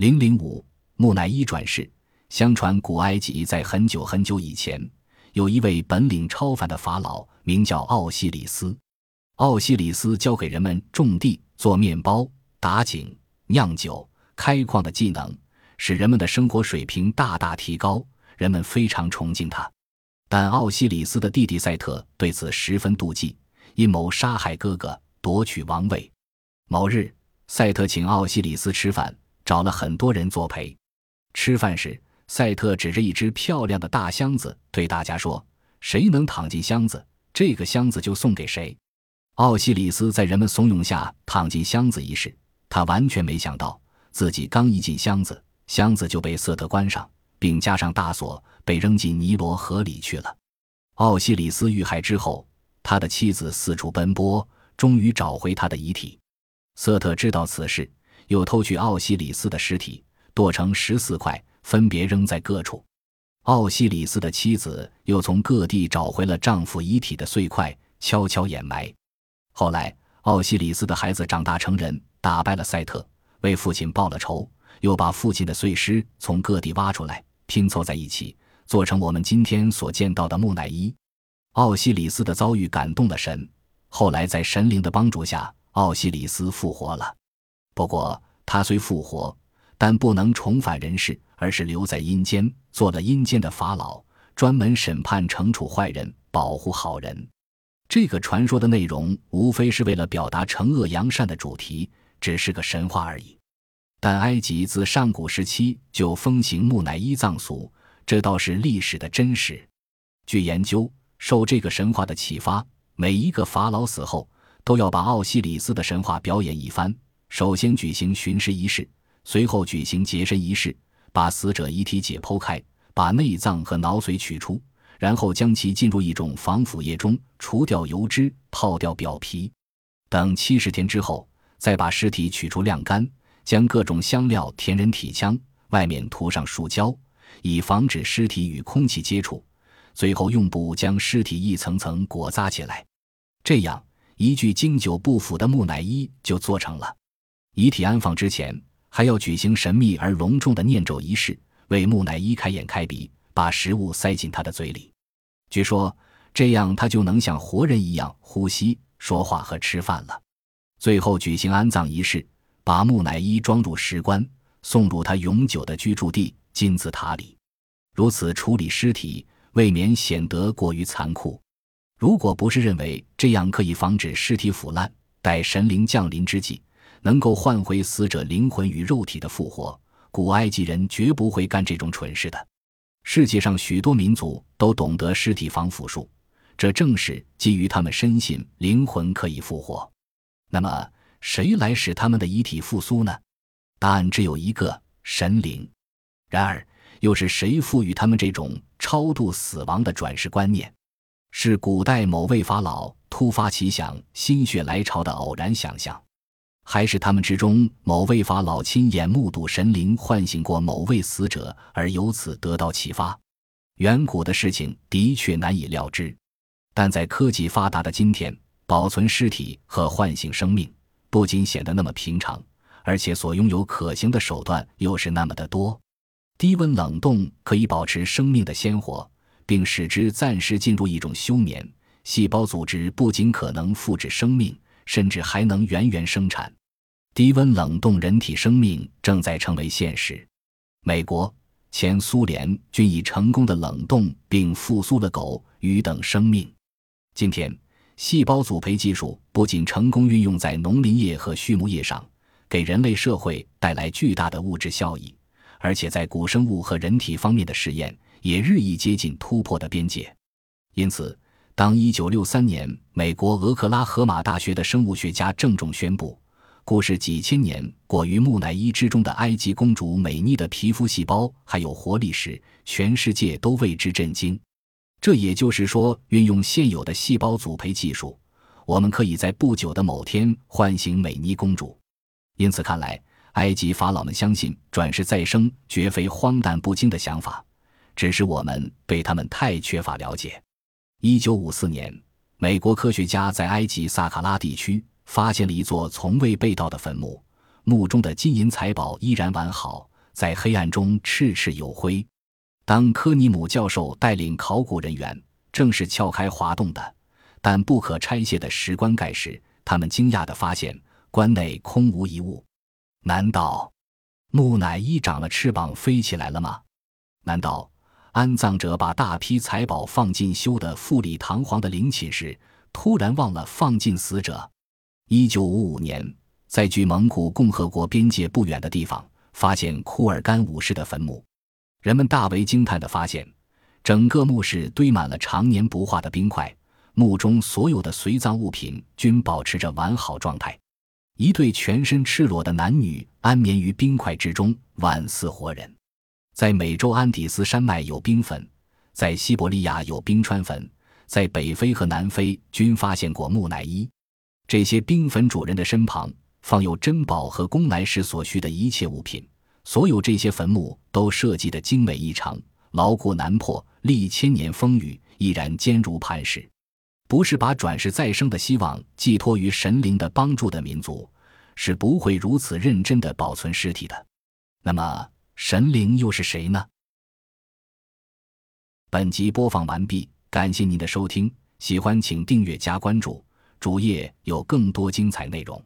零零五木乃伊转世。相传古埃及在很久很久以前，有一位本领超凡的法老，名叫奥西里斯。奥西里斯教给人们种地、做面包、打井、酿酒、开矿的技能，使人们的生活水平大大提高，人们非常崇敬他。但奥西里斯的弟弟赛特对此十分妒忌，阴谋杀害哥哥，夺取王位。某日，赛特请奥西里斯吃饭，找了很多人作陪。吃饭时，赛特指着一只漂亮的大箱子，对大家说：“谁能躺进箱子，这个箱子就送给谁。”奥西里斯在人们怂恿下躺进箱子一事，他完全没想到，自己刚一进箱子，箱子就被瑟特关上，并加上大锁，被扔进尼罗河里去了。奥西里斯遇害之后，他的妻子四处奔波，终于找回他的遗体。瑟特知道此事，又偷去奥西里斯的尸体，剁成十四块。分别扔在各处。奥西里斯的妻子又从各地找回了丈夫遗体的碎块，悄悄掩埋。后来，奥西里斯的孩子长大成人，打败了赛特，为父亲报了仇，又把父亲的碎尸从各地挖出来，拼凑在一起，做成我们今天所见到的木乃伊。奥西里斯的遭遇感动了神，后来在神灵的帮助下，奥西里斯复活了。不过，他虽复活，但不能重返人世。而是留在阴间，做了阴间的法老，专门审判、惩处坏人，保护好人。这个传说的内容，无非是为了表达惩恶扬善的主题，只是个神话而已。但埃及自上古时期就风行木乃伊葬俗，这倒是历史的真实。据研究，受这个神话的启发，每一个法老死后，都要把奥西里斯的神话表演一番。首先举行巡尸仪式，随后举行洁身仪式。把死者遗体解剖开，把内脏和脑髓取出，然后将其浸入一种防腐液中，除掉油脂，泡掉表皮。等七十天之后，再把尸体取出晾干，将各种香料填人体腔，外面涂上树胶，以防止尸体与空气接触。最后用布将尸体一层层裹扎起来，这样一具经久不腐的木乃伊就做成了。遗体安放之前。还要举行神秘而隆重的念咒仪式，为木乃伊开眼开鼻，把食物塞进他的嘴里。据说这样他就能像活人一样呼吸、说话和吃饭了。最后举行安葬仪式，把木乃伊装入石棺，送入他永久的居住地金字塔里。如此处理尸体，未免显得过于残酷。如果不是认为这样可以防止尸体腐烂，待神灵降临之际。能够换回死者灵魂与肉体的复活，古埃及人绝不会干这种蠢事的。世界上许多民族都懂得尸体防腐术，这正是基于他们深信灵魂可以复活。那么，谁来使他们的遗体复苏呢？答案只有一个：神灵。然而，又是谁赋予他们这种超度死亡的转世观念？是古代某位法老突发奇想、心血来潮的偶然想象？还是他们之中某位法老亲眼目睹神灵唤醒过某位死者，而由此得到启发。远古的事情的确难以料之，但在科技发达的今天，保存尸体和唤醒生命不仅显得那么平常，而且所拥有可行的手段又是那么的多。低温冷冻可以保持生命的鲜活，并使之暂时进入一种休眠。细胞组织不仅可能复制生命，甚至还能源源生产。低温冷冻人体生命正在成为现实。美国、前苏联均已成功的冷冻并复苏了狗、鱼等生命。今天，细胞组培技术不仅成功运用在农林业和畜牧业上，给人类社会带来巨大的物质效益，而且在古生物和人体方面的试验也日益接近突破的边界。因此，当1963年美国俄克拉荷马大学的生物学家郑重宣布。故事几千年裹于木乃伊之中的埃及公主美妮的皮肤细胞还有活力时，全世界都为之震惊。这也就是说，运用现有的细胞组培技术，我们可以在不久的某天唤醒美妮公主。因此看来，埃及法老们相信转世再生绝非荒诞不经的想法，只是我们对他们太缺乏了解。一九五四年，美国科学家在埃及萨卡拉地区。发现了一座从未被盗的坟墓，墓中的金银财宝依然完好，在黑暗中赤赤有辉。当科尼姆教授带领考古人员正式撬开滑动的但不可拆卸的石棺盖时，他们惊讶地发现棺内空无一物。难道木乃伊长了翅膀飞起来了吗？难道安葬者把大批财宝放进修得富丽堂皇的陵寝时，突然忘了放进死者？一九五五年，在距蒙古共和国边界不远的地方，发现库尔干武士的坟墓。人们大为惊叹地发现，整个墓室堆满了常年不化的冰块，墓中所有的随葬物品均保持着完好状态。一对全身赤裸的男女安眠于冰块之中，宛似活人。在美洲安第斯山脉有冰坟，在西伯利亚有冰川坟，在北非和南非均发现过木乃伊。这些冰坟主人的身旁放有珍宝和供来时所需的一切物品。所有这些坟墓都设计的精美异常，牢固难破，历千年风雨依然坚如磐石。不是把转世再生的希望寄托于神灵的帮助的民族，是不会如此认真的保存尸体的。那么，神灵又是谁呢？本集播放完毕，感谢您的收听，喜欢请订阅加关注，主页有更多精彩内容。